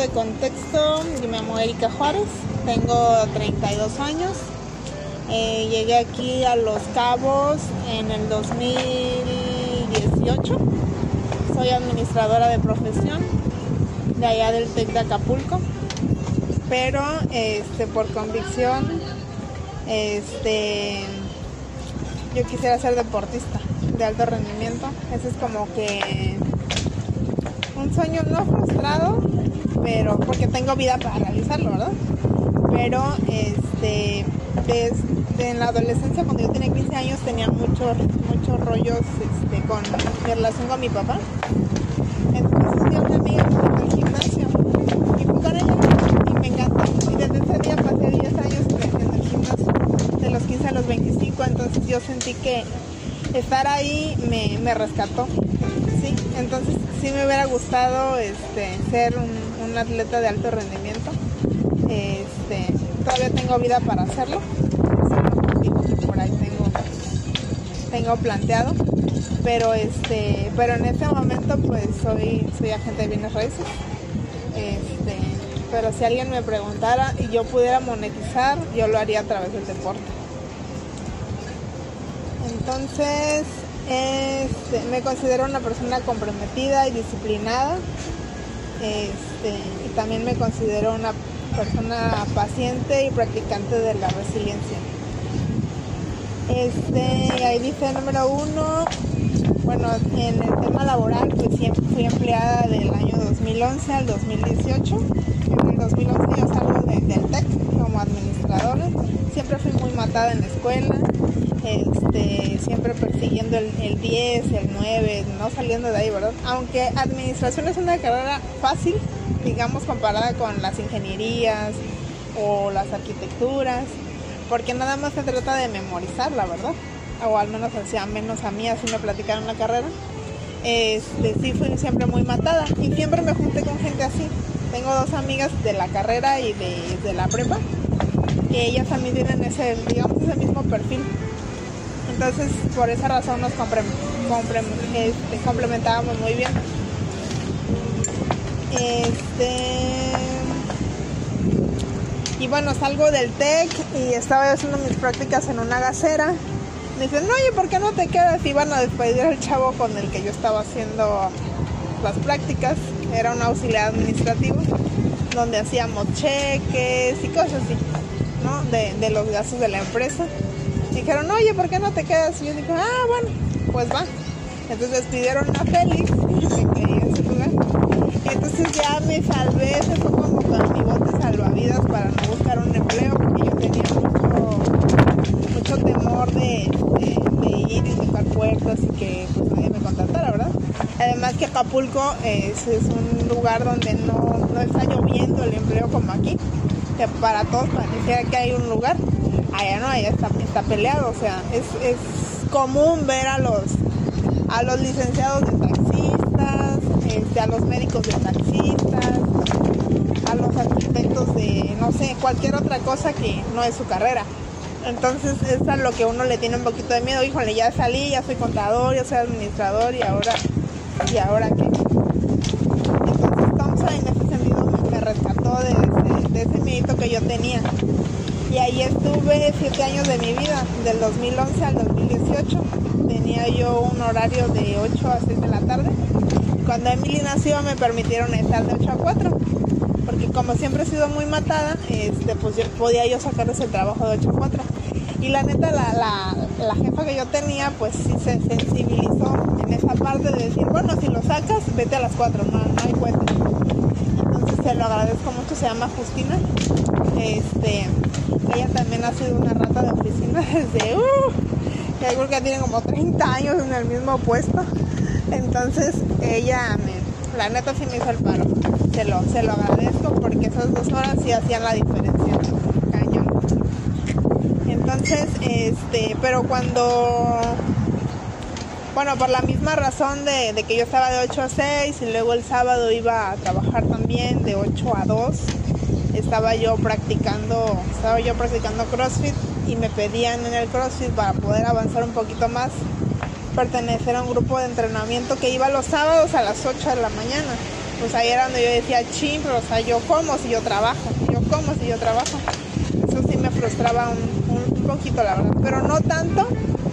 de contexto, yo me llamo Erika Juárez, tengo 32 años. Eh, llegué aquí a Los Cabos en el 2018. Soy administradora de profesión de allá del TEC de Acapulco. Pero este, por convicción, este, yo quisiera ser deportista de alto rendimiento. Ese es como que un sueño no frustrado, pero porque tengo vida para realizarlo, ¿verdad? Pero este desde en la adolescencia cuando yo tenía 15 años tenía muchos muchos rollos este, con relación con mi papá. Entonces yo una amiga al gimnasio y fui con ella y me encantó. Y desde ese día pasé 10 años en el gimnasio, de los 15 a los 25, entonces yo sentí que estar ahí me, me rescató. Sí, entonces sí me hubiera gustado este, ser un, un atleta de alto rendimiento. Este, todavía tengo vida para hacerlo. por ahí tengo, planteado. Pero este, pero en este momento pues soy, soy agente de bienes raíces. Este, pero si alguien me preguntara y yo pudiera monetizar, yo lo haría a través del deporte. Entonces, este, me considero una persona comprometida y disciplinada. Este, y también me considero una persona paciente y practicante de la resiliencia. Este, ahí dice número uno, bueno, en el tema laboral, pues siempre fui empleada del año 2011 al 2018. En el 2011 yo salgo de, del TEC como administradora. Siempre fui muy matada en la escuela, este, siempre persiguiendo el, el 10, el 9, no saliendo de ahí, ¿verdad? Aunque administración es una carrera fácil, digamos, comparada con las ingenierías o las arquitecturas, porque nada más se trata de memorizarla, ¿verdad? O al menos así, a menos a mí así me platicaron la carrera. Este, sí fui siempre muy matada y siempre me junté con gente así. Tengo dos amigas de la carrera y de, de la prepa, que ellas también tienen ese, digamos, ese mismo perfil. Entonces, por esa razón nos este, complementábamos muy bien. Este. Y bueno, salgo del TEC y estaba haciendo mis prácticas en una gasera. Me dicen, oye, ¿por qué no te quedas? Y van a despedir al chavo con el que yo estaba haciendo las prácticas. Era un auxiliar administrativo donde hacíamos cheques y cosas así, ¿no? De, de los gastos de la empresa. Dijeron, oye, ¿por qué no te quedas? Y yo dije, ah, bueno, pues va. Entonces despidieron a Félix, quería ese lugar. Entonces ya me salvé, ese fue como con mi bote salvavidas para no buscar un empleo, porque yo tenía mucho, mucho temor de, de, ir y tocar puertas y que pues nadie me contratara, ¿verdad? Además que Acapulco es, es un lugar donde no, no está lloviendo el empleo como aquí, que para todos pareciera que hay un lugar allá no, allá está, está peleado, o sea, es, es, común ver a los a los licenciados de taxistas, este, a los médicos de taxistas, a los arquitectos de, no sé, cualquier otra cosa que no es su carrera. Entonces es a lo que uno le tiene un poquito de miedo, híjole, ya salí, ya soy contador, ya soy administrador y ahora, y ahora qué. Entonces Thompson en ese sentido me, rescató de ese, de ese miedito que yo tenía y ahí estuve siete años de mi vida, del 2011 al 2018. Tenía yo un horario de 8 a 6 de la tarde. Cuando Emily nació me permitieron estar de 8 a 4, porque como siempre he sido muy matada, este, pues yo, podía yo sacarles el trabajo de 8 a 4. Y la neta, la, la, la jefa que yo tenía, pues sí se sensibilizó en esa parte de decir, bueno, si lo sacas, vete a las 4, no, hay cuenta. Entonces se lo agradezco mucho, se llama Justina. Este, ella también ha sido una rata de oficina desde, uh, que creo que tiene como 30 años en el mismo puesto. Entonces ella, me, la neta sí me hizo el paro. Se lo, se lo agradezco porque esas dos horas sí hacían la diferencia. Cañón. Entonces, este, pero cuando, bueno, por la misma razón de, de que yo estaba de 8 a 6 y luego el sábado iba a trabajar también de 8 a 2 estaba yo practicando, estaba yo practicando CrossFit y me pedían en el CrossFit para poder avanzar un poquito más, pertenecer a un grupo de entrenamiento que iba los sábados a las 8 de la mañana. pues ahí era donde yo decía, ching, pero o sea, yo como si yo trabajo, yo como si yo trabajo. Eso sí me frustraba un, poquito, la verdad, pero no tanto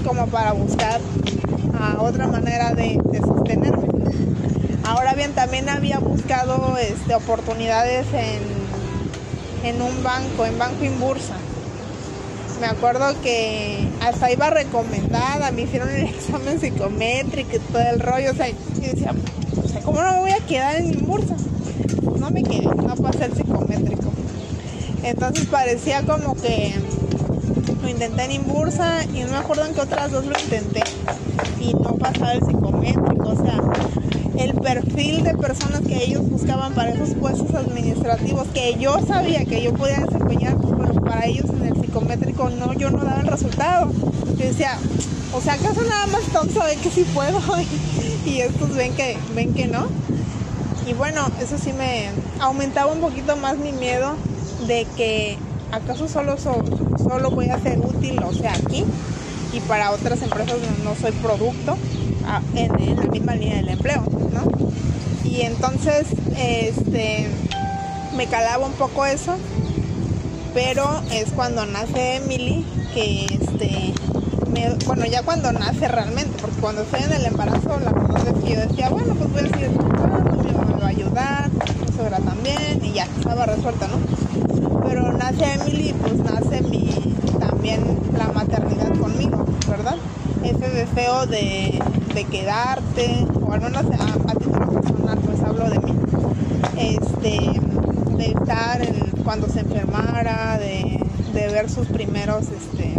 como para buscar uh, otra manera de, de, sostenerme. Ahora bien, también había buscado este, oportunidades en, en un banco, en Banco Inbursa me acuerdo que hasta iba recomendada, me hicieron el examen psicométrico y todo el rollo, o sea, yo decía, o sea, ¿cómo no me voy a quedar en bursa? No me quedé, no pasé el psicométrico. Entonces parecía como que lo intenté en Imbursa y no me acuerdo en qué otras dos lo intenté y no pasaba el psicométrico, o sea, el perfil de personas que ellos buscaban para esos puestos administrativos que yo sabía que yo podía desempeñar, pero para ellos en el psicométrico no, yo no daba el resultado. Decía, o sea, ¿acaso nada más tonto ve que sí puedo? y estos ven que, ven que no. Y bueno, eso sí me aumentaba un poquito más mi miedo de que acaso solo, solo voy a ser útil, o sea, aquí, y para otras empresas no, soy producto en, la misma línea del empleo, ¿no? Y entonces, este, me calaba un poco eso, pero es cuando nace Emily que, este, me, bueno, ya cuando nace realmente, porque cuando estoy en el embarazo, la verdad es que yo decía, bueno, pues voy a seguir trabajando, mi mamá me va a ayudar, mi suegra también, y ya, estaba resuelta, ¿no? Pero nace Emily, pues nace mi, también la maternidad conmigo, ¿verdad? Ese deseo de, de quedarte, o al menos a, título personal, pues hablo de mí, este, de estar cuando se enfermara, de, de ver sus primeros, este,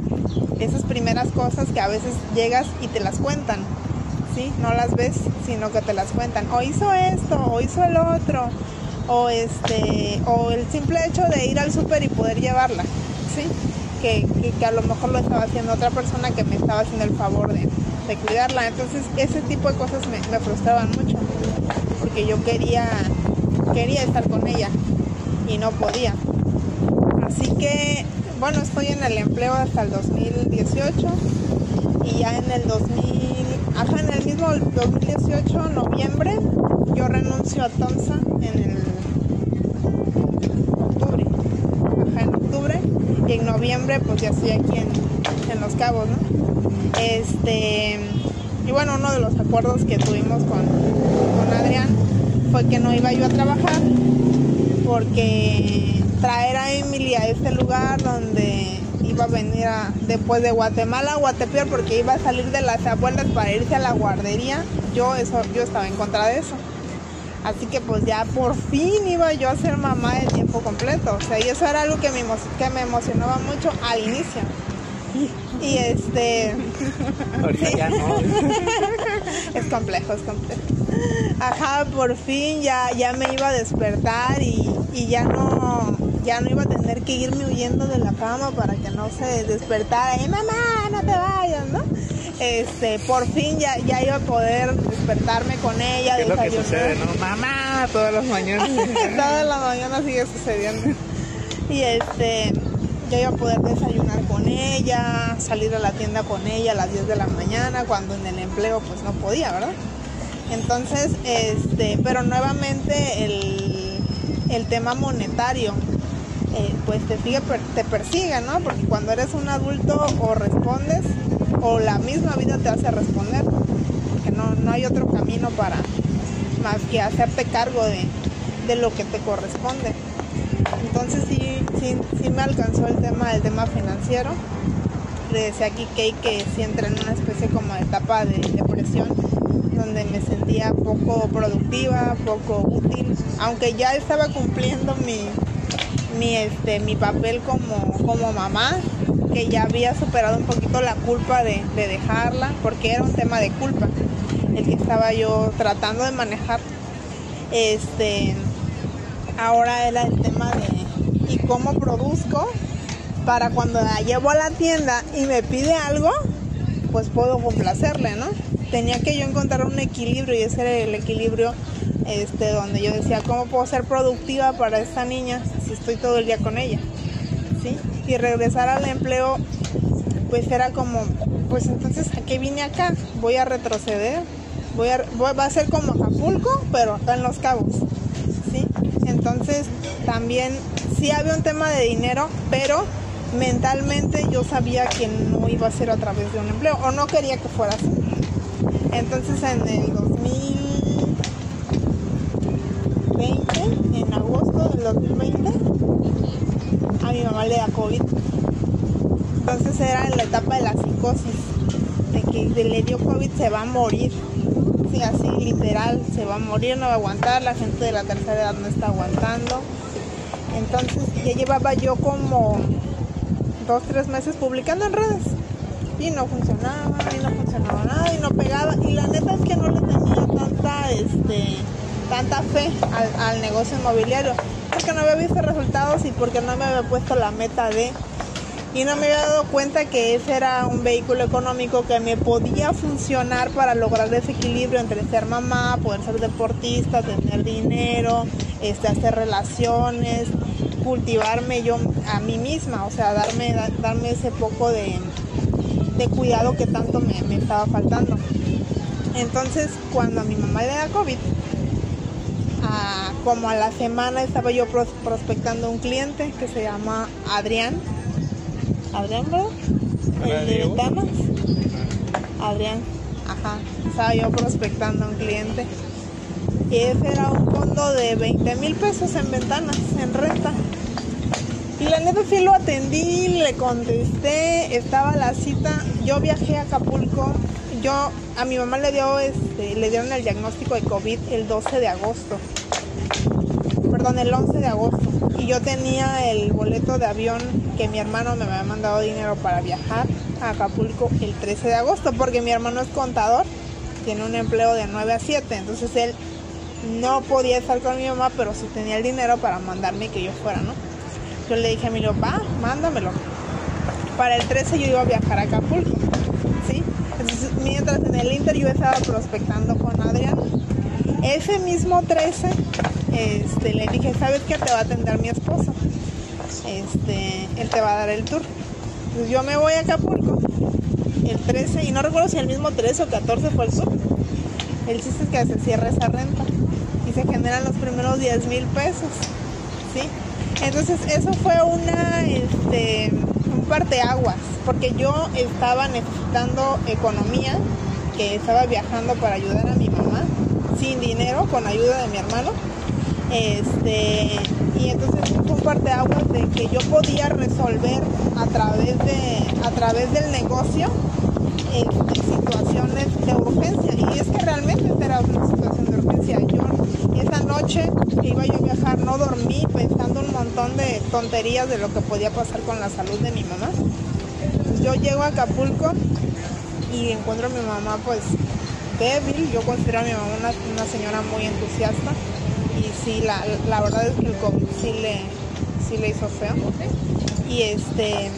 esas primeras cosas que a veces llegas y te las cuentan, ¿sí? No las ves, sino que te las cuentan. O hizo esto, o hizo el otro, o este, o el simple hecho de ir al súper y poder llevarla, ¿sí? Que, que, que, a lo mejor lo estaba haciendo otra persona que me estaba haciendo el favor de, de cuidarla. Entonces ese tipo de cosas me, me, frustraban mucho, porque yo quería, quería estar con ella y no podía. Así que bueno, estoy en el empleo hasta el 2018 y ya en el 2000, ajá, en el mismo 2018, noviembre, yo renuncio a Tomsa en el octubre, ajá, en octubre y en noviembre pues ya estoy aquí en, en Los Cabos, ¿no? Este, y bueno, uno de los acuerdos que tuvimos con, con Adrián fue que no iba yo a trabajar porque traer a Emily a este lugar donde iba a venir a, después de Guatemala a Guatepeor porque iba a salir de las abuelas para irse a la guardería. Yo eso, yo estaba en contra de eso. Así que pues ya por fin iba yo a ser mamá de tiempo completo. O sea, y eso era algo que me, que me emocionaba mucho al inicio. Y este. Ahorita ya no. es complejo, es complejo. Ajá, por fin ya, ya me iba a despertar y, y ya no ya no iba a tener que irme huyendo de la cama para que no se despertara. Y mamá no te vayas no este por fin ya, ya iba a poder despertarme con ella ¿Qué es lo que sucede no mamá todas las mañanas. Todas las mañanas sigue sucediendo. Y este ya iba a poder desayunar ella salir a la tienda con ella a las 10 de la mañana cuando en el empleo pues no podía verdad entonces este pero nuevamente el el tema monetario eh, pues te sigue, te persigue, ¿no? Porque cuando eres un adulto o respondes o la misma vida te hace responder, porque no, no hay otro camino para más que hacerte cargo de, de lo que te corresponde. Entonces sí, sí, sí me alcanzó el tema del tema financiero. Le decía Kay que sí entré en una especie como de etapa de depresión donde me sentía poco productiva, poco útil, aunque ya estaba cumpliendo mi, mi, este, mi papel como, como mamá, que ya había superado un poquito la culpa de, de dejarla, porque era un tema de culpa el que estaba yo tratando de manejar. Este, ahora era el tema de cómo produzco para cuando la llevo a la tienda y me pide algo, pues puedo complacerle, ¿no? Tenía que yo encontrar un equilibrio y ese era el equilibrio este, donde yo decía, ¿cómo puedo ser productiva para esta niña si estoy todo el día con ella? ¿Sí? Y regresar al empleo, pues era como, pues entonces, ¿a qué vine acá? Voy a retroceder, voy a, va a ser como Acapulco, pero en los cabos. Entonces también sí había un tema de dinero, pero mentalmente yo sabía que no iba a ser a través de un empleo o no quería que fuera así. Entonces en el 2020, en agosto del 2020, a mi mamá le da COVID. Entonces era en la etapa de la psicosis, de que le dio COVID se va a morir. Sí, así literal, se va a morir, no va a aguantar, la gente de la tercera edad no está aguantando. Entonces ya llevaba yo como dos, tres meses publicando en redes. Y no funcionaba, y no funcionaba nada, y no pegaba. Y la neta es que no le tenía tanta, este, tanta fe al, al negocio inmobiliario, porque no había visto resultados y porque no me había puesto la meta de. Y no me había dado cuenta que ese era un vehículo económico que me podía funcionar para lograr ese equilibrio entre ser mamá, poder ser deportista, tener dinero, este, hacer relaciones, cultivarme yo a mí misma, o sea, darme, darme ese poco de, de cuidado que tanto me, me, estaba faltando. Entonces, cuando a mi mamá le da COVID, a, como a la semana estaba yo prospectando un cliente que se llama Adrián Adrián, ¿verdad? El de ventanas. Adrián, ajá. Estaba yo prospectando a un cliente. Y ese era un fondo de 20 mil pesos en ventanas, en renta. Y la neta sí lo atendí, le contesté, estaba la cita. Yo viajé a Acapulco. Yo, a mi mamá le dio este, le dieron el diagnóstico de COVID el 12 de agosto. Perdón, el 11 de agosto y yo tenía el boleto de avión que mi hermano me había mandado dinero para viajar a Acapulco el 13 de agosto, porque mi hermano es contador, tiene un empleo de 9 a 7, entonces él no podía estar con mi mamá, pero sí tenía el dinero para mandarme que yo fuera, ¿no? Yo le dije a mi va, mándamelo. Para el 13 yo iba a viajar a Acapulco, ¿sí? Mientras en el Inter yo estaba prospectando con Adrián, ese mismo 13 este, le dije, ¿sabes qué? Te va a atender mi esposo. Este, él te va a dar el tour. Entonces yo me voy a Acapulco el 13, y no recuerdo si el mismo 13 o 14 fue el sur. El chiste es que se cierra esa renta y se generan los primeros 10 mil pesos. ¿sí? Entonces eso fue una, este, un parteaguas, porque yo estaba necesitando economía, que estaba viajando para ayudar a mi mamá, sin dinero, con ayuda de mi hermano este, y entonces fue un parteaguas de que yo podía resolver a través, de, a través del negocio este, situaciones de urgencia. Y es que realmente era una situación de urgencia. Yo esa noche que iba yo a viajar no dormí pensando un montón de tonterías de lo que podía pasar con la salud de mi mamá. yo llego a Acapulco y encuentro a mi mamá pues débil. Yo considero a mi mamá una, una señora muy entusiasta y sí, la, la verdad es que el COVID sí le, sí le hizo feo. Y este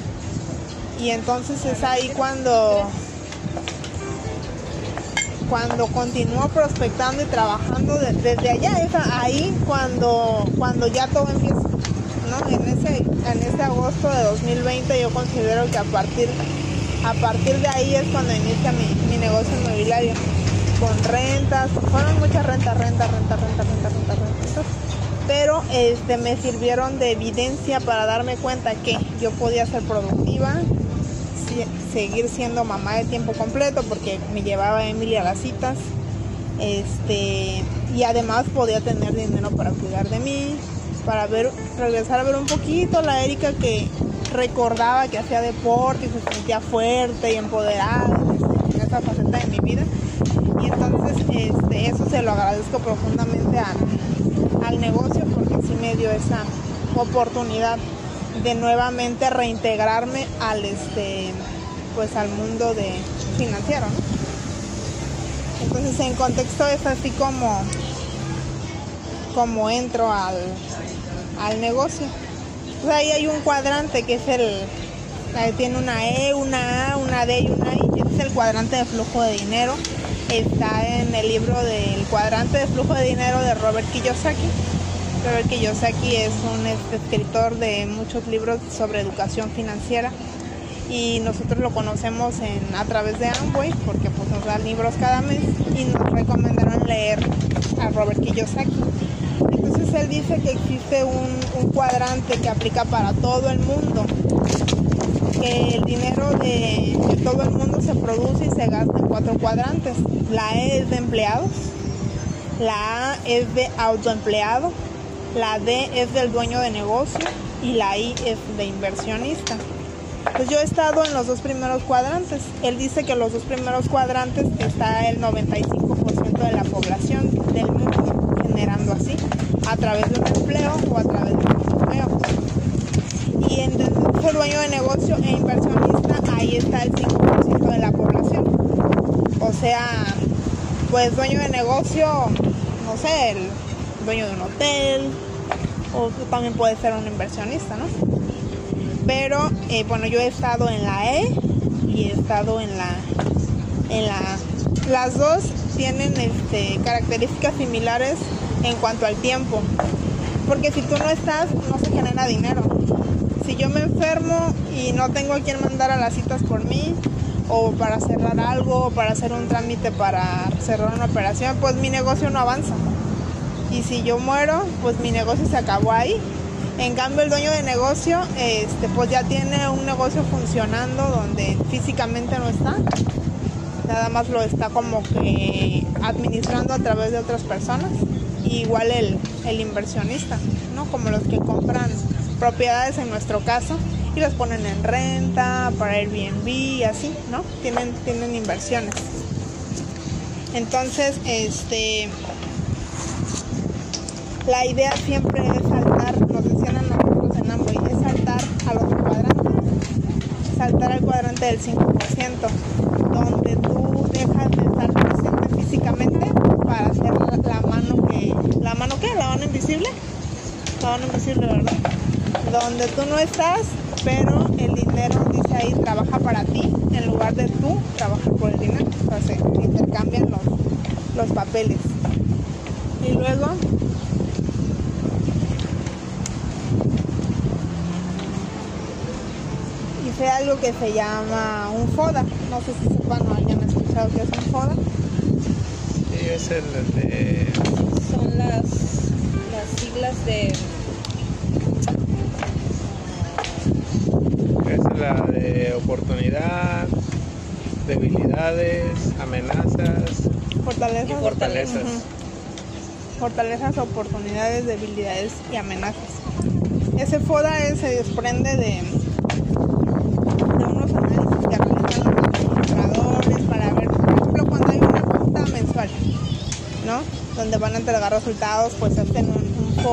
y entonces es ahí cuando cuando continuó prospectando y trabajando desde allá, es ahí cuando, cuando ya todo empieza. ¿no? En, ese, en ese agosto de 2020 yo considero que a partir, a partir de ahí es cuando inicia mi, mi negocio inmobiliario con rentas, fueron muchas rentas, renta, renta, renta, renta, renta, renta, pero este, me sirvieron de evidencia para darme cuenta que yo podía ser productiva, seguir siendo mamá de tiempo completo porque me llevaba a Emily a las citas, este, y además podía tener dinero para cuidar de mí, para ver, regresar a ver un poquito la Erika que recordaba que hacía deporte y se sentía fuerte y empoderada en esta faceta de mi vida. Y entonces este, eso se lo agradezco profundamente al negocio porque sí me dio esa oportunidad de nuevamente reintegrarme al este pues al mundo de financiero entonces en contexto es así como como entro al, al negocio. Ahí hay un cuadrante que es el tiene una E, una A, una D y una I, este es el cuadrante de flujo de dinero. Está en el libro del cuadrante de flujo de dinero de Robert Kiyosaki. Robert Kiyosaki es un escritor de muchos libros sobre educación financiera y nosotros lo conocemos a través de Amway porque pues, nos dan libros cada mes y nos recomendaron leer a Robert Kiyosaki. Entonces Entonces él dice que existe un, cuadrante que aplica para todo el mundo, que el dinero de, de, todo el mundo se produce y se gasta en cuatro cuadrantes. La E es de empleados, la A es de autoempleado, la D es del dueño de negocio y la I es de inversionista. Pues yo he estado en los dos primeros cuadrantes. Él dice que los dos primeros cuadrantes está el 95% de la población del mundo generando así, a través de un empleo o a través de un empleo. Y en el dueño de negocio e inversionista, ahí está el 5% de la población. O sea, pues dueño de negocio, no sé, el dueño de un hotel, o también puede ser un inversionista, ¿no? Pero eh, bueno, yo he estado en la E y he estado en la en la las dos tienen este, características similares en cuanto al tiempo. Porque si tú no estás, no se genera dinero. Si yo me enfermo y no tengo a quien mandar a las citas por mí, o para cerrar algo, o para hacer un trámite para cerrar una operación, pues mi negocio no avanza. Y si yo muero, pues mi negocio se acabó ahí. En cambio, el dueño de negocio, este, pues ya tiene un negocio funcionando donde físicamente no está. Nada más lo está como que administrando a través de otras personas. igual el, el inversionista, ¿no? Como los que compran propiedades en nuestro caso y las ponen en renta, para Airbnb y así, ¿no? Tienen, tienen inversiones. Entonces, este la idea siempre es saltar, nos decían a nosotros en Amway, es saltar al otro cuadrante, saltar al cuadrante del 5%, donde tú dejas de estar presente físicamente para hacer la, mano que, ¿la mano qué? ¿La mano invisible? La mano invisible, ¿verdad? Donde tú no estás, pero el dinero dice ahí trabaja para ti, en lugar de tú trabajar por el dinero, se intercambian los, los papeles. Y luego algo que se llama un FODA. No sé si sepan o hayan escuchado que es un FODA. Sí, es el de... Son las, las siglas de... Es la de oportunidad, debilidades, amenazas. Fortalezas. Y fortalezas. Fortalezas, oportunidades, debilidades y amenazas. Ese FODA se desprende de donde van a entregar resultados, pues hacen un, un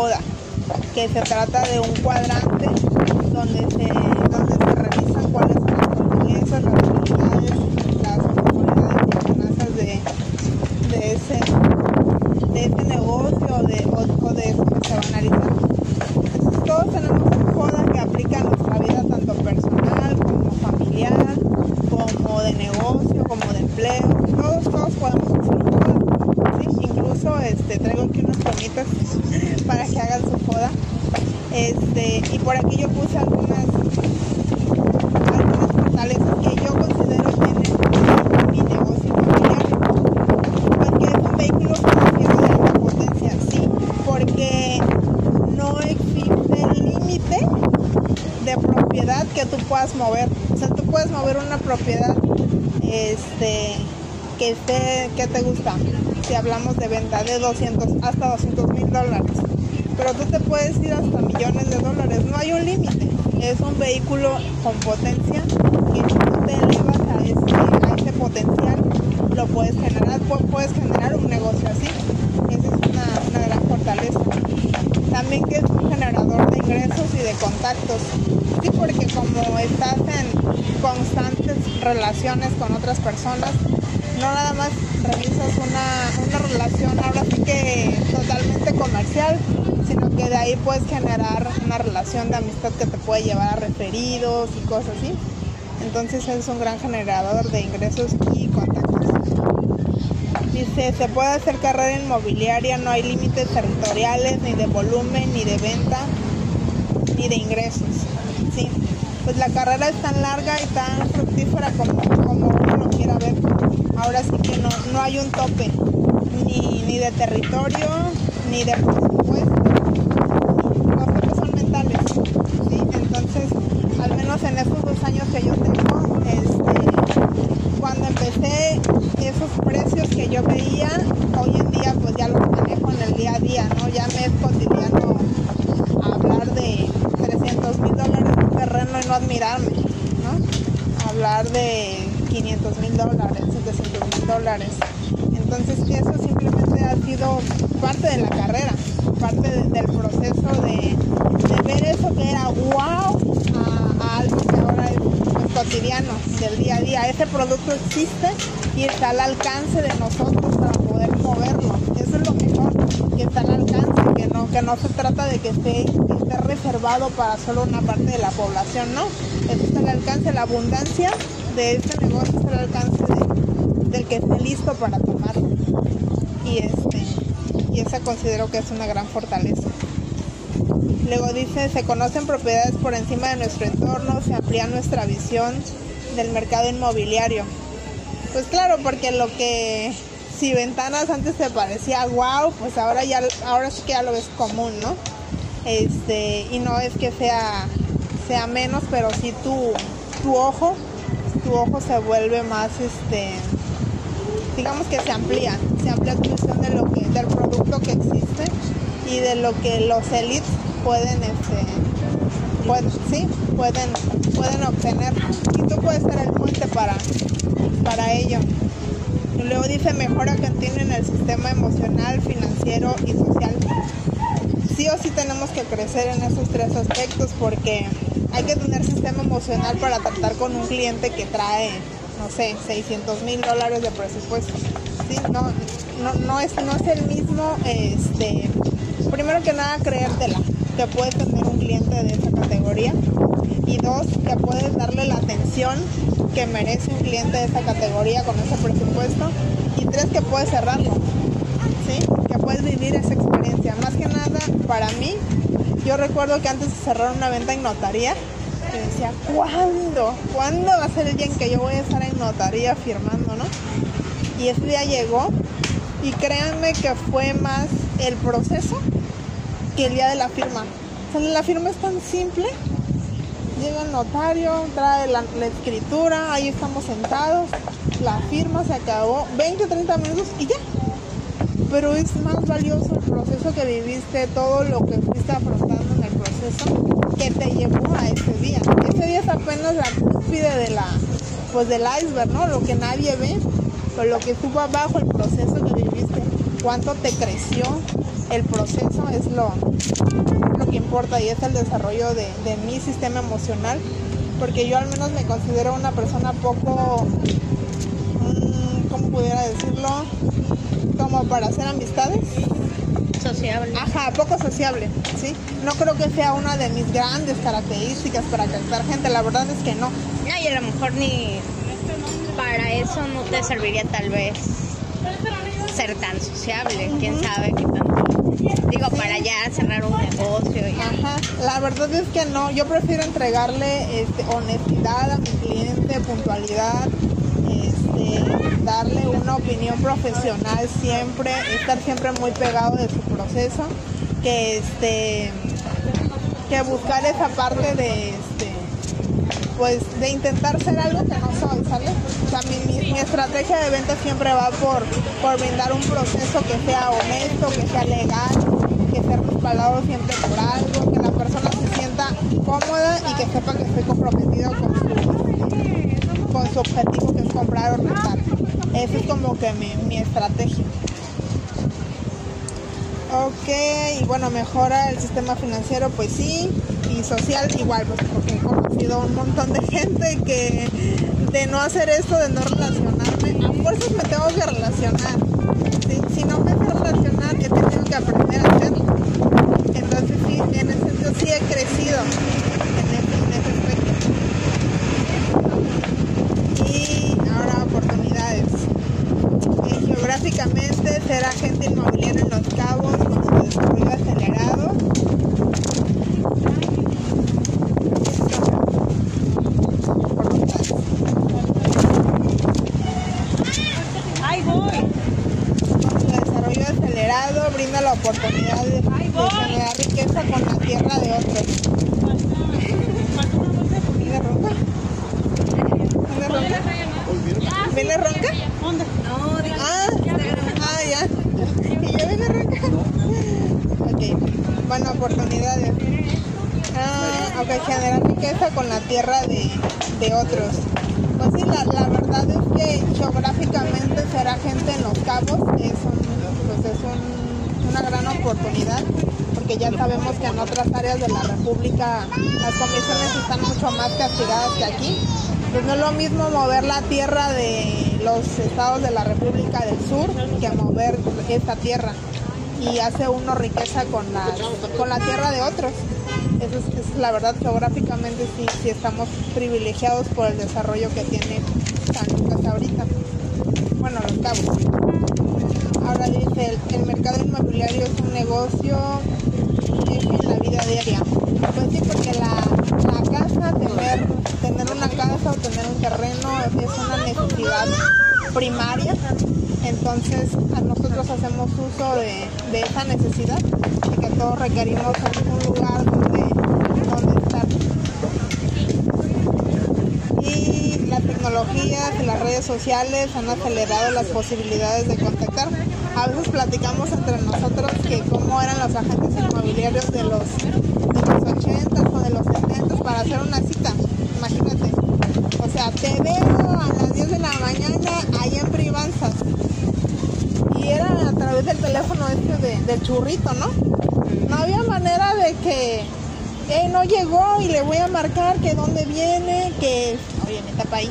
que se trata de un cuadrante donde se revisan cuáles son las fortalezas, las debilidades, las oportunidades y amenazas de, de, ese, de ese negocio o de, o, de eso que se va a analizar. Entonces todos tenemos un FODA que aplica a nuestra vida tanto personal como familiar, como de negocio, como de empleo. Todos, todos podemos hacer un este, traigo aquí unas palomitas para que hagan su foda. Este, y por aquí yo puse algunas, algunas fortalezas que yo considero tienen mi negocio familiar. Porque es un vehículo financiero de alta potencia, sí, porque no existe límite de propiedad que tú puedas mover. O sea, tú puedes mover una propiedad este, que, esté, que te gusta si hablamos de venta de 200 hasta 200 mil dólares. Pero tú te puedes ir hasta millones de dólares, no hay un límite. Es un vehículo con potencia y tú te elevas a ese, potencial, lo puedes generar, puedes generar un negocio así. Esa es una, una gran fortaleza. También que es un generador de ingresos y de contactos. Sí, porque como estás en constantes relaciones con otras personas, no nada más realizas una, una relación ahora sí que totalmente comercial, sino que de ahí puedes generar una relación de amistad que te puede llevar a referidos y cosas así. Entonces es un gran generador de ingresos y contactos. Dice, se puede hacer carrera inmobiliaria, no hay límites territoriales, ni de volumen, ni de venta, ni de ingresos. Sí, pues la carrera es tan larga y tan fructífera como, como uno lo quiera ver ahora sí que no, hay un tope ni, de territorio ni de presupuesto hablar de 500 mil dólares, 700 mil dólares. Entonces eso simplemente ha sido parte de la carrera, parte de- del proceso de, de ver eso que era wow a, a algo que ahora es pues, cotidiano, del día a día. Ese producto existe y está al alcance de nosotros para poder moverlo. Eso es lo mejor, que está al alcance, que no, que no se trata de que esté, reservado para solo una parte de la población, no. Eso está al alcance, la abundancia de este negocio está al alcance de- del que esté listo para tomarlo. Y este, y esa considero que es una gran fortaleza. Luego dice, se conocen propiedades por encima de nuestro entorno, se amplía nuestra visión del mercado inmobiliario. Pues claro, porque lo que si ventanas antes te parecía wow, pues ahora ya ahora sí que ya lo ves común, ¿no? Este, y no es que sea sea menos, pero sí tu tu ojo, tu ojo se vuelve más este digamos que se amplía, se amplía tu visión de lo que, del producto que existe y de lo que los elites pueden este pueden, sí, pueden, pueden obtener y tú puedes ser el puente para, para ello. Y luego dice mejora que tienen el sistema emocional, financiero y social. Sí o sí tenemos que crecer en esos tres aspectos porque hay que tener sistema emocional para tratar con un cliente que trae, no sé, 600 mil dólares de presupuesto. Sí, no, no, no, es, no es el mismo, este, primero que nada creértela, que puedes tener un cliente de esa categoría y dos, que puedes darle la atención que merece un cliente de esa categoría con ese presupuesto y tres, que puedes cerrarlo, ¿sí? que puedes vivir esa experiencia. Más que nada, para mí, yo recuerdo que antes de cerrar una venta en notaría, yo decía, ¿cuándo? ¿Cuándo va a ser el día en que yo voy a estar en notaría firmando, no? Y ese día llegó y créanme que fue más el proceso que el día de la firma. O la firma es tan simple. Llega el notario, trae la, escritura, ahí estamos sentados, la firma se acabó, 20 30 minutos y ya. Pero es más valioso el proceso que viviste, todo lo que fuiste afrontando en el proceso que te llevó a ese día. Ese día es apenas la cúspide de la, pues del iceberg, ¿no? Lo que nadie ve, pero lo que estuvo abajo, el proceso cuánto te creció, el proceso es lo, lo que importa y es el desarrollo de, de mi sistema emocional, porque yo al menos me considero una persona poco, mm, ¿cómo pudiera decirlo? Como para hacer amistades. Sociable. Ajá, poco sociable, ¿sí? No creo que sea una de mis grandes características para captar gente, la verdad es que no. No, y a lo mejor ni para eso no te serviría tal vez ser tan sociable, quién sabe qué tanto. Digo, para ya cerrar un negocio y Ajá, la verdad es que no, yo prefiero entregarle este, honestidad a mi cliente, puntualidad, este, darle una opinión profesional siempre, estar siempre muy pegado de su proceso, que este que buscar esa parte de este pues de intentar ser algo que no soy, ¿sale? O sea, mi, estrategia de venta siempre va por, por brindar un proceso que sea honesto, que sea legal, que sea respaldado siempre por algo, que la persona se sienta cómoda y que sepa que estoy comprometido con su, con su objetivo que es comprar o rentar. Esa es como que mi, mi estrategia. Ok, y bueno, mejora el sistema financiero, pues sí, y social igual, pues porque he conocido un montón de gente que de no hacer esto, de no relacionarme, a fuerzas me tengo que relacionar. ¿sí? Si no me sé relacionar, he tenido que aprender a hacerlo. Entonces sí, en ese sentido sí he crecido en ese, aspecto. Y ahora oportunidades. Eh, geográficamente ser agente inmobiliario en Los Cabos con su desarrollo acelerado. Oportunidades. ¡Ay, voy! Su desarrollo acelerado brinda la oportunidad de, de generar riqueza con la tierra de otros. ¿Viene ronca? ¿Viene ronca? ¿Viene ronca? No, digo, Ah, ah, ya. ¿Y yo vine ronca? Ok, bueno, oportunidades. Ah, ok, generar riqueza con la tierra de, de otros. Pues sí, la, la verdad es que geográficamente ser agente en Los Cabos es, pues es un- una gran oportunidad porque ya sabemos que en otras áreas de la República las comisiones están mucho más castigadas que aquí. Pues no es lo mismo mover la tierra de los estados de la República del Sur que mover esta tierra y hace uno riqueza con la, con la tierra de otros. Eso es, eso es la verdad, geográficamente sí, sí estamos privilegiados por el desarrollo que tiene San Lucas ahorita. Cabos. Ahora dice, el, el mercado inmobiliario es un negocio en la vida diaria. Pues sí, porque la, casa, tener, tener una casa o tener un terreno es una necesidad primaria. Entonces nosotros hacemos uso de, de esa necesidad, de que todos requerimos un lugar donde, donde estar. Y las tecnologías las redes sociales han acelerado las posibilidades de contactar. A veces platicamos entre nosotros que cómo eran los agentes inmobiliarios de los, de los 80 o de los 70 para hacer una cita. Imagínate. O sea, te veo a las 10 de la mañana ahí en Privanzas. Y era a través del teléfono este de- del churrito, ¿no? No había manera de que eh, no llegó y le voy a marcar que dónde viene, que... Oye, mi tapa ahí.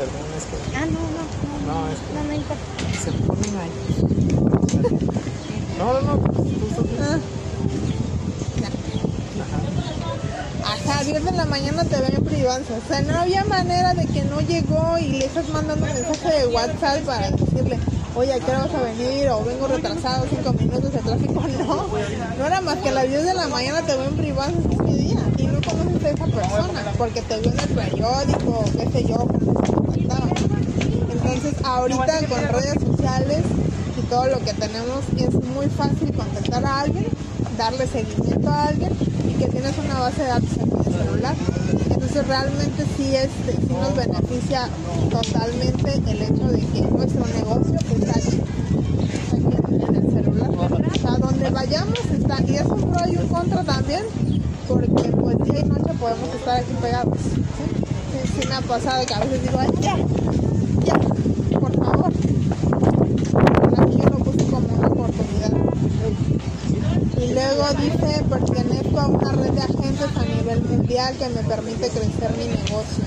Perdón, es que. Ah, no, no, No, es que no, no importa. se ponen ahí. No, no, no. tú- tú- Ah. Ajá, 10 de la mañana te ven en privanza. O sea, no había manera de que no llegó y le estás mandando un mensaje de WhatsApp para decirle, oye, ¿a qué hora vas a venir? O vengo retrasado 5 minutos de tráfico. No, no era más que a las 10 de la mañana te ven en privanza ese día. Y no conoces a esa persona porque te vio en el periódico, qué sé yo. Entonces, ahorita con redes sociales y todo lo que tenemos, es muy fácil contactar a alguien, darle seguimiento a alguien y que tienes una base de datos en tu celular. Entonces, realmente sí, es, sí nos beneficia totalmente el hecho de que nuestro negocio está aquí, aquí en el celular. O sea, donde vayamos está. Y es un pro y un contra también, porque pues día y noche podemos estar aquí pegados. ¿sí? Sí, sí me ha pasado que a veces digo, "Ay, ya, ya, luego dice, pertenezco a una red de agentes a nivel mundial que me permite crecer mi negocio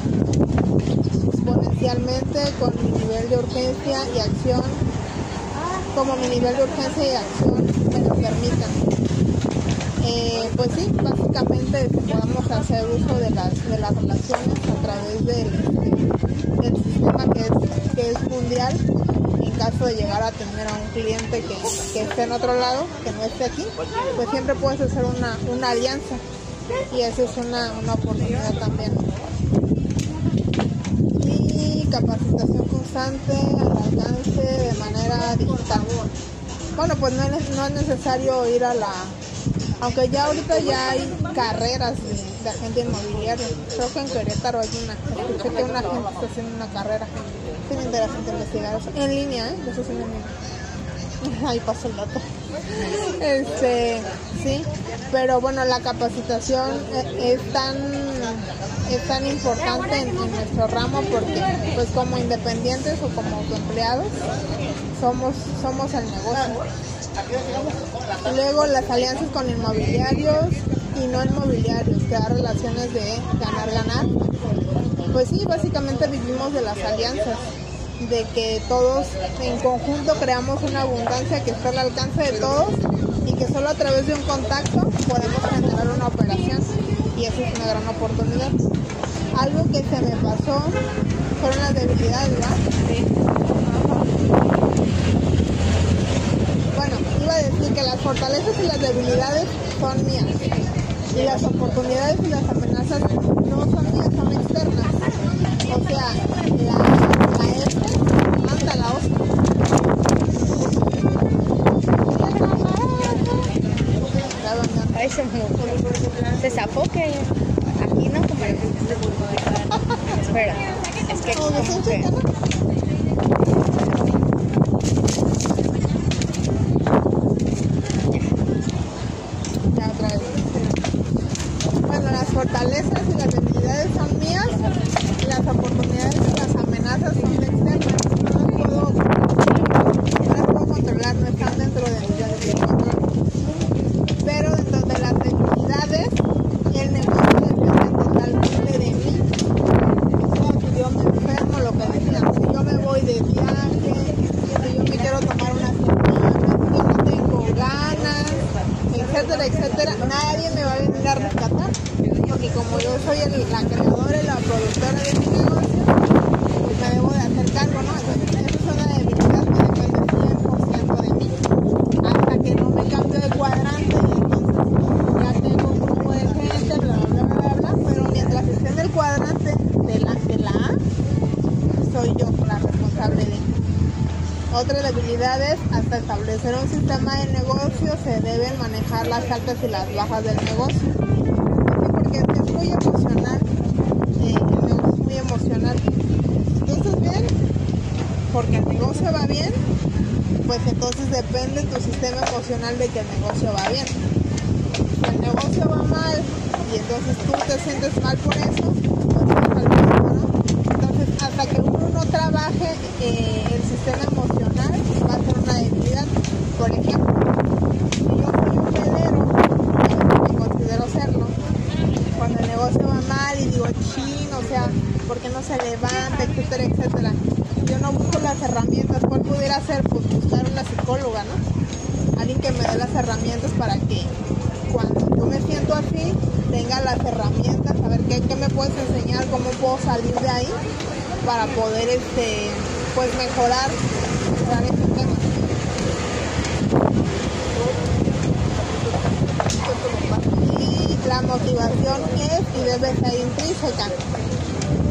exponencialmente con mi nivel de urgencia y acción, como mi nivel de urgencia y acción me lo permitan. Eh, pues sí, básicamente podemos hacer uso de las, de las relaciones a través del, del sistema que es, que es mundial caso de llegar a tener a un cliente que, esté en otro lado, que no esté aquí, pues siempre puedes hacer una, una alianza y eso es una, una oportunidad también. Y capacitación constante al alcance de manera digital. Bueno, pues no es, no es necesario ir a la... Aunque ya ahorita ya hay carreras de, de agente inmobiliario. Creo que en Querétaro hay una. Escuché que una gente está haciendo una carrera. Sí me interesa investigar. En línea, ¿eh? Eso. Ahí pasó el dato. Este, sí, pero bueno, la capacitación eh, es tan es tan importante en, nuestro ramo porque pues como independientes o como autoempleados somos somos el negocio. Luego las alianzas con inmobiliarios y no inmobiliarios, crear relaciones de ganar-ganar. Pues sí, básicamente vivimos de las alianzas, de que todos en conjunto creamos una abundancia que está al alcance de todos y que solo a través de un contacto podemos generar una operación y eso es una gran oportunidad. Algo que se me pasó fueron las debilidades, ¿verdad? Bueno, iba a decir que las fortalezas y las debilidades son mías. Y las oportunidades y las amenazas no son mías, son externas. O sea, la, la F manda la doña. Ay, se murió. Se zafó que aquí no como Espera, es que Como que... Chica, ¿no? Bueno, las fortalezas y las debilidades son mías, las oportunidades y las amenazas son de Hasta establecer un sistema de negocio se deben manejar las altas y las bajas del negocio. Porque es muy emocional, eh, el negocio es muy emocional. Entonces bien, porque el negocio va bien, pues entonces depende tu sistema emocional de que el negocio va bien. Si el negocio va mal y entonces tú te sientes mal por eso, pues. Entonces hasta que uno no trabaje eh, el sistema emocional, va a ser una debilidad. Por ejemplo, si yo soy un velero, me considero serlo, cuando el negocio va mal y digo, chin, o sea, ¿por qué no se levanta, etcétera, etcétera? Yo no busco las herramientas, ¿cuál pudiera ser? Pues buscar una psicóloga, ¿no? Alguien que me dé las herramientas para que cuando yo me siento así, tenga las herramientas, a ver qué, me puedes enseñar, cómo puedo salir de ahí para poder este pues mejorar este tema. Y la motivación es y debe ser intrínseca.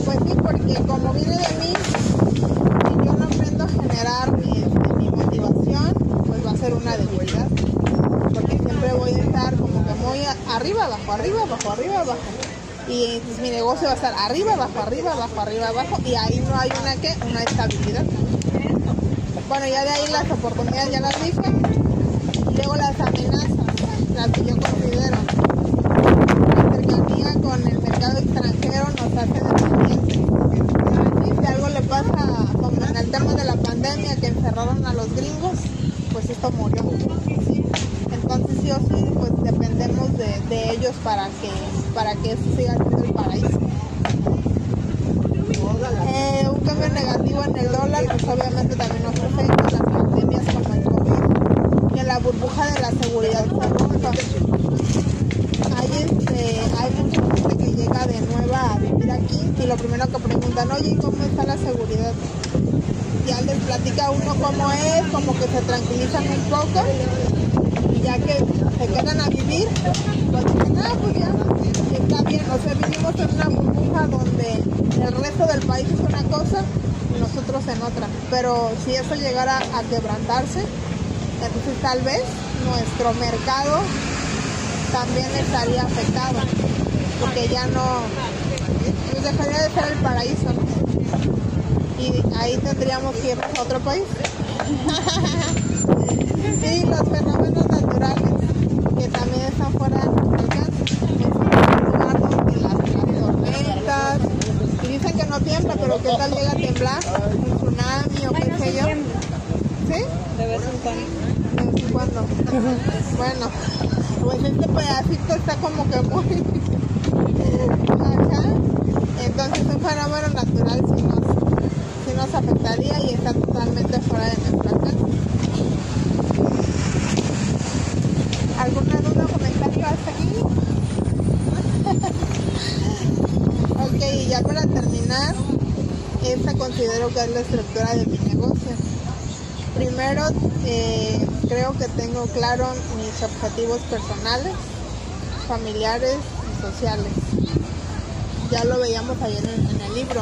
Pues sí, porque como viene de mí, si yo no aprendo a generar mi, motivación, pues va a ser una debilidad. Porque siempre voy a estar como que muy arriba, abajo, arriba, abajo, arriba, abajo. Y mi negocio va a estar arriba, abajo, arriba, abajo, arriba, abajo. Y ahí no hay una que, una estabilidad. Bueno, ya de ahí las oportunidades ya las dije. Para que eso siga siendo el paraíso. Eh, un cambio negativo en el dólar, pues obviamente también nos afecta las pandemias como el COVID y en la burbuja de la seguridad. Hay, este, hay mucha gente que llega de nueva a vivir aquí y lo primero que preguntan, oye, ¿y ¿cómo está la seguridad? Ya les platica uno cómo es, como que se tranquilizan un poco y ya que se quedan a vivir, pues dicen, ah, pues ya, está bien, o sea, vivimos en una burbuja donde el resto del país es una cosa y nosotros en otra. Pero si eso llegara a quebrantarse, entonces tal vez nuestro mercado también estaría afectado, porque ya no, pues dejaría de ser el paraíso, ¿no? Y ahí tendríamos que ir a otro país. y los fenómenos naturales, que también están fuera de nuestro alcance, las, tormentas, dicen que no tiembla, pero ¿qué tal llega a temblar? Yo. ¿Sí? De vez en cuando. De vez en cuando. bueno, pues este pedacito está como que muy... Ajá. Entonces un fenómeno natural sí nos, sí nos afectaría y está totalmente fuera de nuestro alcance. ¿Alguna duda o comentario hasta aquí? ok, y ya para terminar, esta considero que es la estructura de mi Primero, eh, creo que tengo claro mis objetivos personales, familiares y sociales. Ya lo veíamos ayer en, el libro.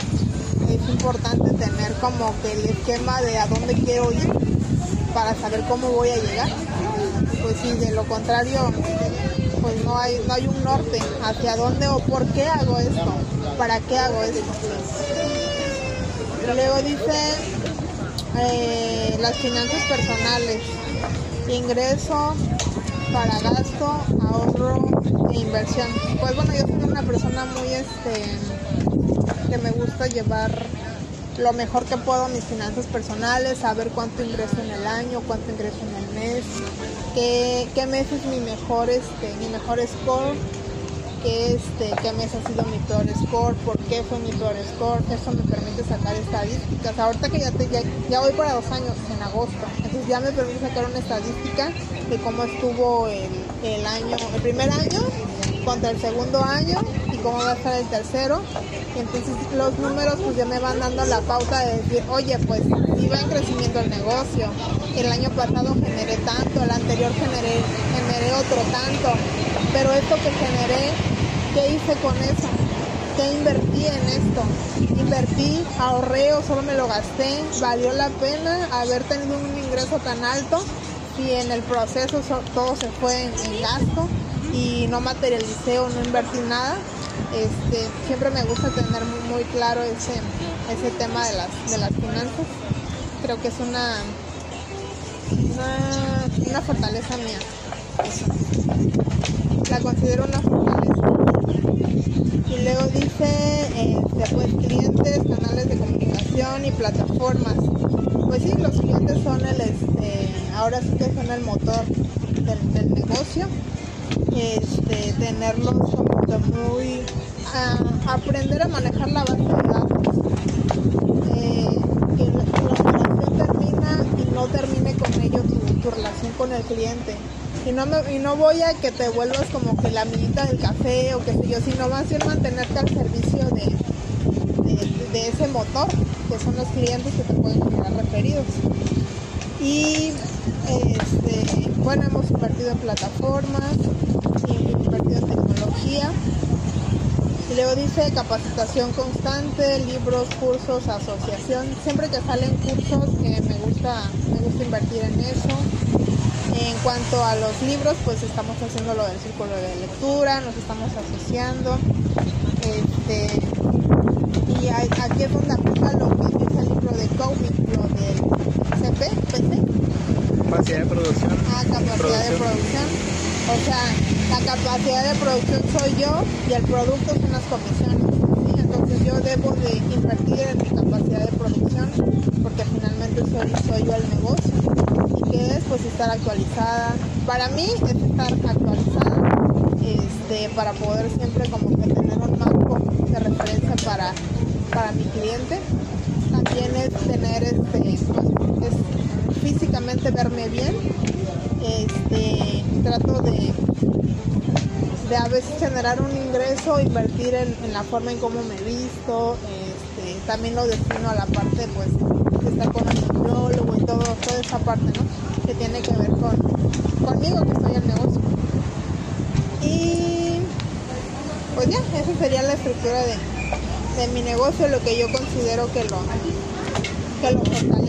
Es importante tener como que el esquema de a dónde quiero ir para saber cómo voy a llegar. Pues si de lo contrario, pues no hay, no hay un norte hacia dónde o por qué hago esto, para qué hago esto. Luego dice eh, las finanzas personales, ingreso para gasto, ahorro e inversión. Pues bueno, yo soy una persona muy este que me gusta llevar lo mejor que puedo mis finanzas personales, saber cuánto ingreso en el año, cuánto ingreso en el mes, qué, qué mes es mi mejor, este, mi mejor score, qué, este, qué mes ha sido mi peor score, por qué fue mi peor score, eso me permite sacar estadísticas. Ahorita que ya, te, voy para dos años, en agosto, entonces ya me permite sacar una estadística de cómo estuvo el, año, el primer año contra el segundo año y cómo va a estar el tercero. Entonces los números pues ya me van dando la pauta de decir, oye, pues iba en crecimiento el negocio. El año pasado generé tanto, el anterior generé otro tanto. Pero esto que generé, ¿qué hice con eso? ¿qué invertí en esto? Invertí, ahorré o solo me lo gasté, valió la pena haber tenido un ingreso tan alto y en el proceso todo se fue en, gasto y no materialicé o no invertí nada. Este, siempre me gusta tener muy, claro ese, ese tema de las, de las finanzas. Creo que es una, una, fortaleza mía. La considero una fortaleza. Y luego dice, este, pues clientes, canales de comunicación y plataformas. Pues sí, los clientes son el, este, ahora sí que son el motor del, negocio. Este, tenerlos como muy, aprender a manejar la base de datos. Eh, que la, relación termina y no termine con ello tu, relación con el cliente. Y no, me, y no voy a que te vuelvas como que la amiguita del café o sé yo, sino más bien mantenerte al servicio de, de, ese motor, que son los clientes que te pueden generar referidos. Y este, bueno, hemos invertido en plataformas, invertido en tecnología. Y luego dice capacitación constante, libros, cursos, asociación. Siempre que salen cursos me gusta, me gusta invertir en eso. En cuanto a los libros, pues estamos haciendo lo del círculo de lectura, nos estamos asociando. Este, y aquí es donde aplica lo que es el libro de COVID, lo del CP, PC. Capacidad de producción. Ah, capacidad de producción. O sea, la capacidad de producción soy yo y el producto son las comisiones. Entonces yo debo de invertir en mi capacidad de producción porque finalmente soy, soy yo el negocio. ¿Y qué es? Pues estar actualizada. Para mí es estar actualizada este, para poder siempre como que tener un marco de referencia para para mi cliente. También es tener este, es físicamente verme bien. Este, trato de, de a veces generar un ingreso, invertir en, la forma en cómo me visto. Este, también lo destino a la parte pues de estar con el nutriólogo y todo, toda esa parte, ¿no? Que tiene que ver con conmigo que estoy en negocio. Y pues ya, esa sería la estructura de, de mi negocio lo que yo considero que lo, que lo.